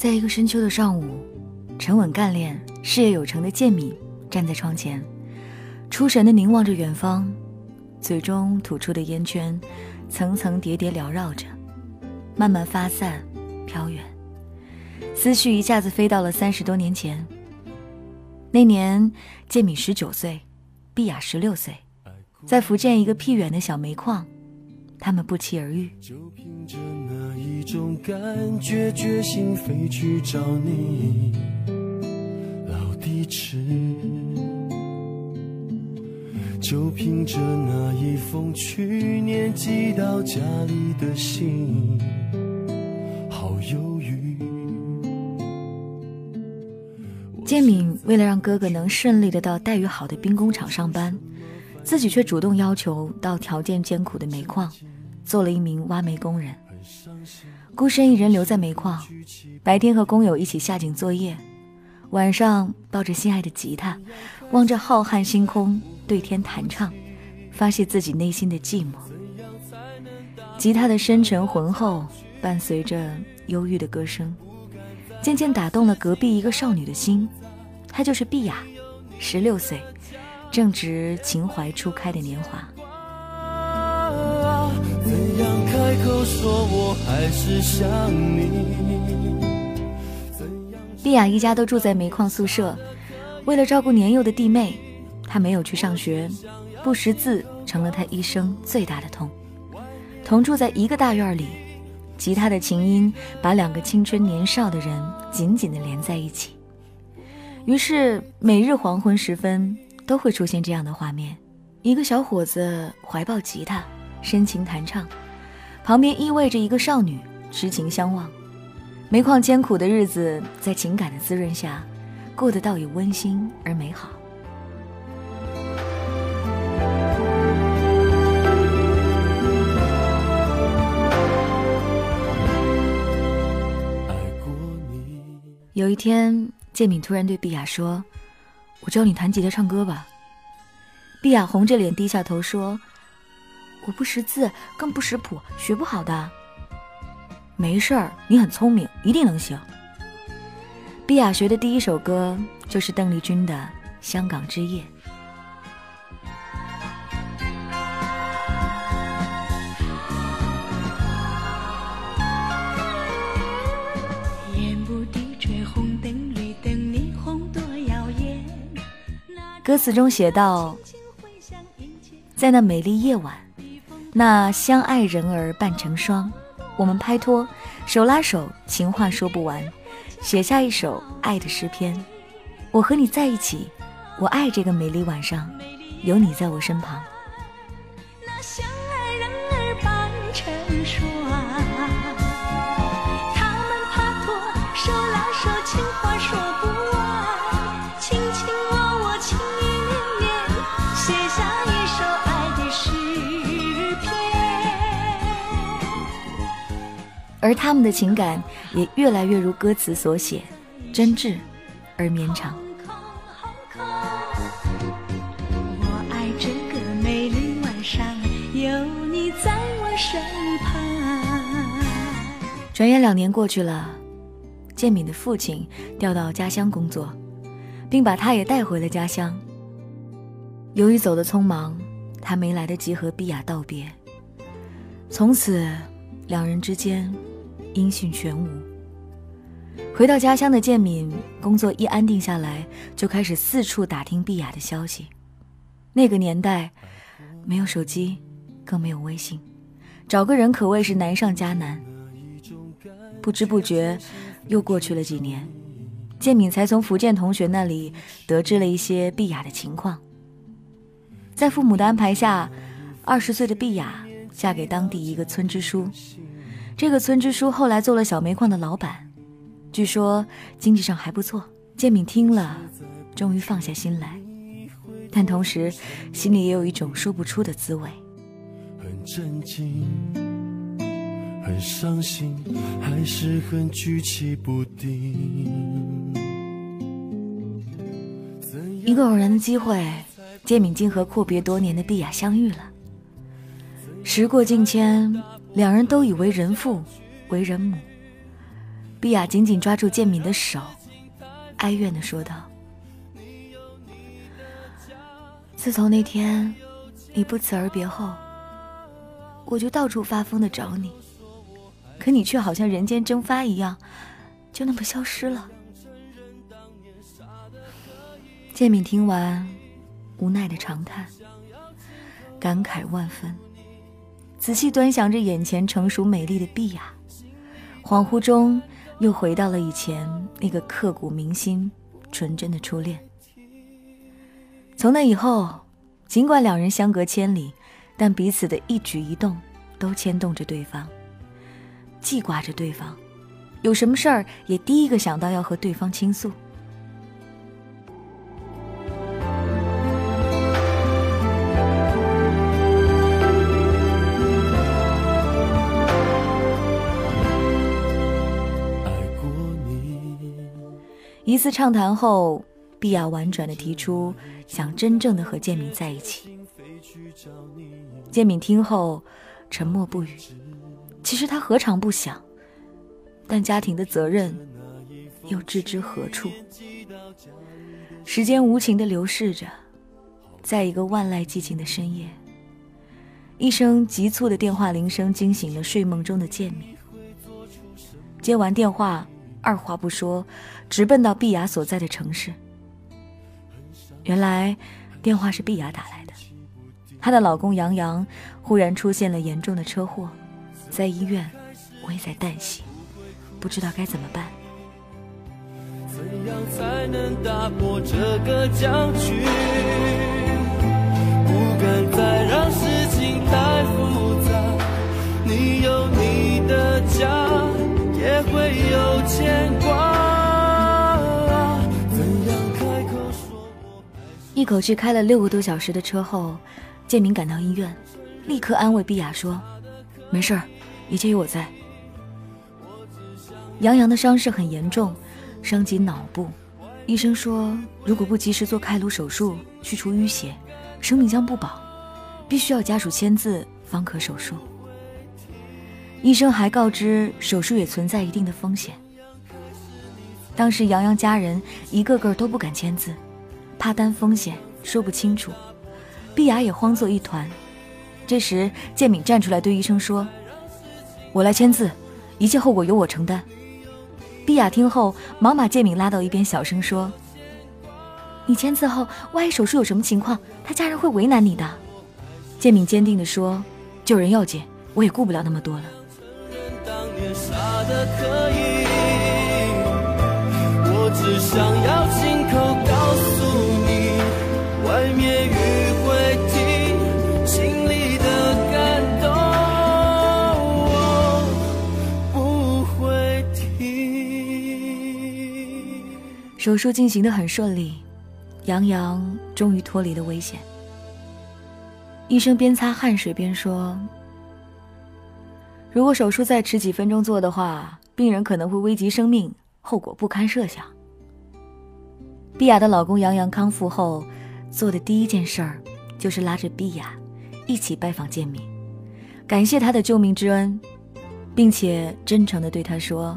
在一个深秋的上午，沉稳干练、事业有成的建敏站在窗前，出神地凝望着远方，嘴中吐出的烟圈层层叠叠缭绕着，慢慢发散、飘远，思绪一下子飞到了三十多年前。那年，建敏十九岁，碧雅十六岁，在福建一个僻远的小煤矿，他们不期而遇。就凭着那一种感觉，决心飞去找你，老地址。就凭着那一封去年寄到家里的信，好犹豫。建敏为了让哥哥能顺利的到待遇好的兵工厂上班，自己却主动要求到条件艰苦的煤矿，做了一名挖煤工人。孤身一人留在煤矿，白天和工友一起下井作业，晚上抱着心爱的吉他，望着浩瀚星空，对天弹唱，发泄自己内心的寂寞。吉他的深沉浑厚，伴随着忧郁的歌声，渐渐打动了隔壁一个少女的心。她就是碧雅，十六岁，正值情怀初开的年华。开口说我还是想你。碧雅一家都住在煤矿宿舍，为了照顾年幼的弟妹，她没有去上学，不识字成了她一生最大的痛。同住在一个大院里，吉他的琴音把两个青春年少的人紧紧地连在一起。于是每日黄昏时分都会出现这样的画面：一个小伙子怀抱吉他，深情弹唱。旁边依偎着一个少女，痴情相望。煤矿艰苦的日子，在情感的滋润下，过得倒也温馨而美好。有一天，建敏突然对碧雅说：“我教你弹吉他、唱歌吧。”碧雅红着脸低下头说。我不识字，更不识谱，学不好的。没事儿，你很聪明，一定能行。碧雅学的第一首歌就是邓丽君的《香港之夜》。歌词中写道：“在那美丽夜晚。”那相爱人儿伴成双，我们拍拖，手拉手，情话说不完，写下一首爱的诗篇。我和你在一起，我爱这个美丽晚上，有你在我身旁。而他们的情感也越来越如歌词所写，真挚而绵长。我爱这个美丽晚上，有你在我身旁。转眼两年过去了，建敏的父亲调到家乡工作，并把他也带回了家乡。由于走得匆忙，他没来得及和碧雅道别。从此，两人之间。音讯全无。回到家乡的建敏，工作一安定下来，就开始四处打听碧雅的消息。那个年代，没有手机，更没有微信，找个人可谓是难上加难。不知不觉，又过去了几年，建敏才从福建同学那里得知了一些碧雅的情况。在父母的安排下，二十岁的碧雅嫁给当地一个村支书。这个村支书后来做了小煤矿的老板，据说经济上还不错。建敏听了，终于放下心来，但同时心里也有一种说不出的滋味。很震惊，很伤心，还是很举棋不定。一个偶然的机会，建敏竟和阔别多年的碧雅相遇了。时过境迁。两人都已为人父，为人母。碧雅紧紧抓住建敏的手，哀怨的说道：“自从那天你不辞而别后，我就到处发疯的找你，可你却好像人间蒸发一样，就那么消失了。”建敏听完，无奈的长叹，感慨万分，仔细端详着眼前成熟美丽的碧雅，恍惚中又回到了以前那个刻骨铭心、纯真的初恋。从那以后，尽管两人相隔千里，但彼此的一举一动都牵动着对方，记挂着对方，有什么事儿也第一个想到要和对方倾诉。一次畅谈后，碧雅婉转的提出想真正的和建敏在一起。建敏听后沉默不语。其实他何尝不想，但家庭的责任又置之何处？时间无情的流逝着，在一个万籁寂静的深夜，一声急促的电话铃声惊醒了睡梦中的建敏。接完电话。二话不说，直奔到碧雅所在的城市。原来，电话是碧雅打来的。她的老公杨洋忽然出现了严重的车祸，在医院危在旦夕，不知道该怎么办。怎样才能打破这个僵局？不敢再让事情太复杂。你有你的家。会有牵挂。一口气开了六个多小时的车后，建明赶到医院，立刻安慰碧雅说：“没事儿，一切有我在。”杨洋的伤势很严重，伤及脑部，医生说如果不及时做开颅手术去除淤血，生命将不保，必须要家属签字方可手术。医生还告知，手术也存在一定的风险。当时杨洋家人一个个都不敢签字，怕担风险说不清楚。碧雅也慌作一团。这时建敏站出来对医生说：“我来签字，一切后果由我承担。”碧雅听后忙把建敏拉到一边，小声说：“你签字后，万一手术有什么情况，他家人会为难你的。”建敏坚定地说：“救人要紧，我也顾不了那么多了。”的可以，我只想要亲口告诉你，外面雨会停，心里的感动不会停。手术进行的很顺利，杨洋终于脱离了危险。医生边擦汗水边说。如果手术再迟几分钟做的话，病人可能会危及生命，后果不堪设想。碧雅的老公杨洋康复后，做的第一件事儿，就是拉着碧雅一起拜访建敏，感谢他的救命之恩，并且真诚地对他说：“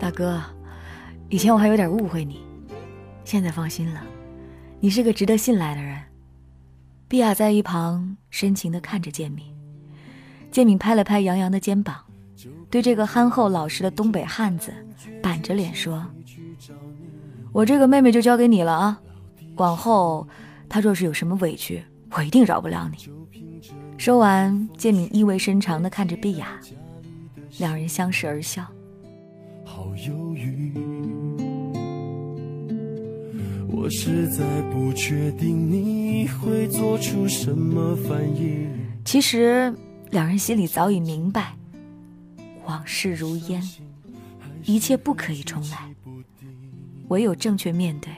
大哥，以前我还有点误会你，现在放心了，你是个值得信赖的人。”碧雅在一旁深情地看着建敏。建敏拍了拍杨洋的肩膀，对这个憨厚老实的东北汉子板着脸说：“我这个妹妹就交给你了啊，往后她若是有什么委屈，我一定饶不了你。”说完，建敏意味深长地看着碧雅，两人相视而笑。好犹豫，我实在不确定你会做出什么反应。其实。两人心里早已明白，往事如烟，一切不可以重来，唯有正确面对。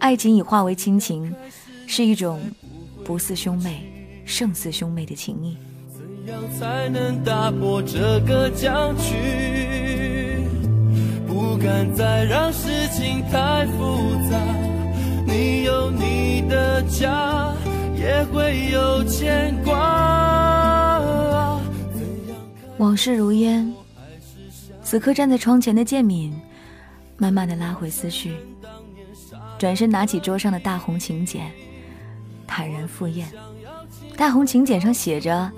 爱情已化为亲情，是一种不似兄妹胜似兄妹的情谊。怎样才能打破这个僵局？不敢再让事情太复杂。你有你的家，也会有牵挂。往事如烟，此刻站在窗前的建敏，慢慢的拉回思绪，转身拿起桌上的大红请柬，坦然赴宴。大红请柬上写着：“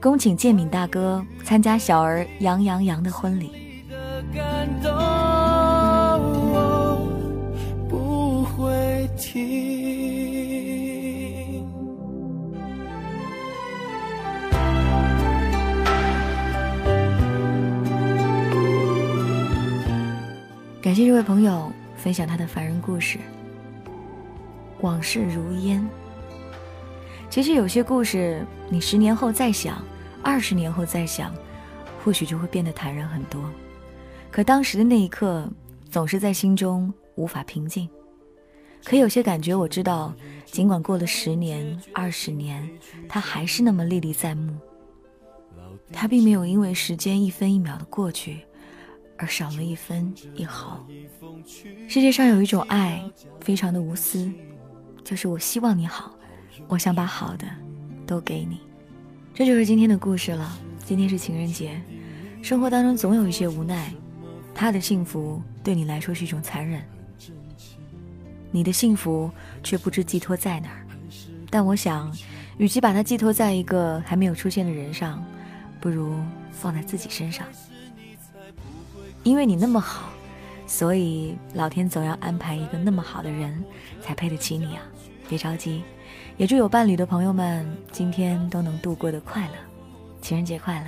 恭请建敏大哥参加小儿杨洋洋的婚礼。”不会停。感谢这位朋友分享他的凡人故事，往事如烟。其实有些故事，你十年后再想，二十年后再想，或许就会变得坦然很多。可当时的那一刻，总是在心中无法平静。可有些感觉，我知道，尽管过了十年、二十年，它还是那么历历在目。它并没有因为时间一分一秒的过去，而少了一分一毫。世界上有一种爱，非常的无私，就是我希望你好。我想把好的都给你，这就是今天的故事了。今天是情人节，生活当中总有一些无奈，他的幸福对你来说是一种残忍，你的幸福却不知寄托在哪儿。但我想，与其把它寄托在一个还没有出现的人上，不如放在自己身上。因为你那么好，所以老天总要安排一个那么好的人，才配得起你啊！别着急。也祝有伴侣的朋友们今天都能度过的快乐，情人节快乐！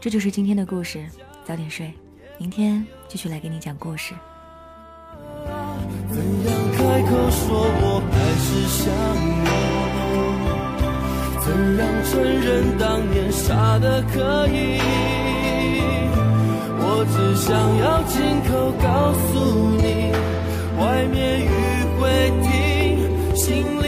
这就是今天的故事，早点睡，明天继续来给你讲故事。怎样开口说我还是想你？怎样承认当年傻的可以？我只想要亲口告诉你，外面雨会停，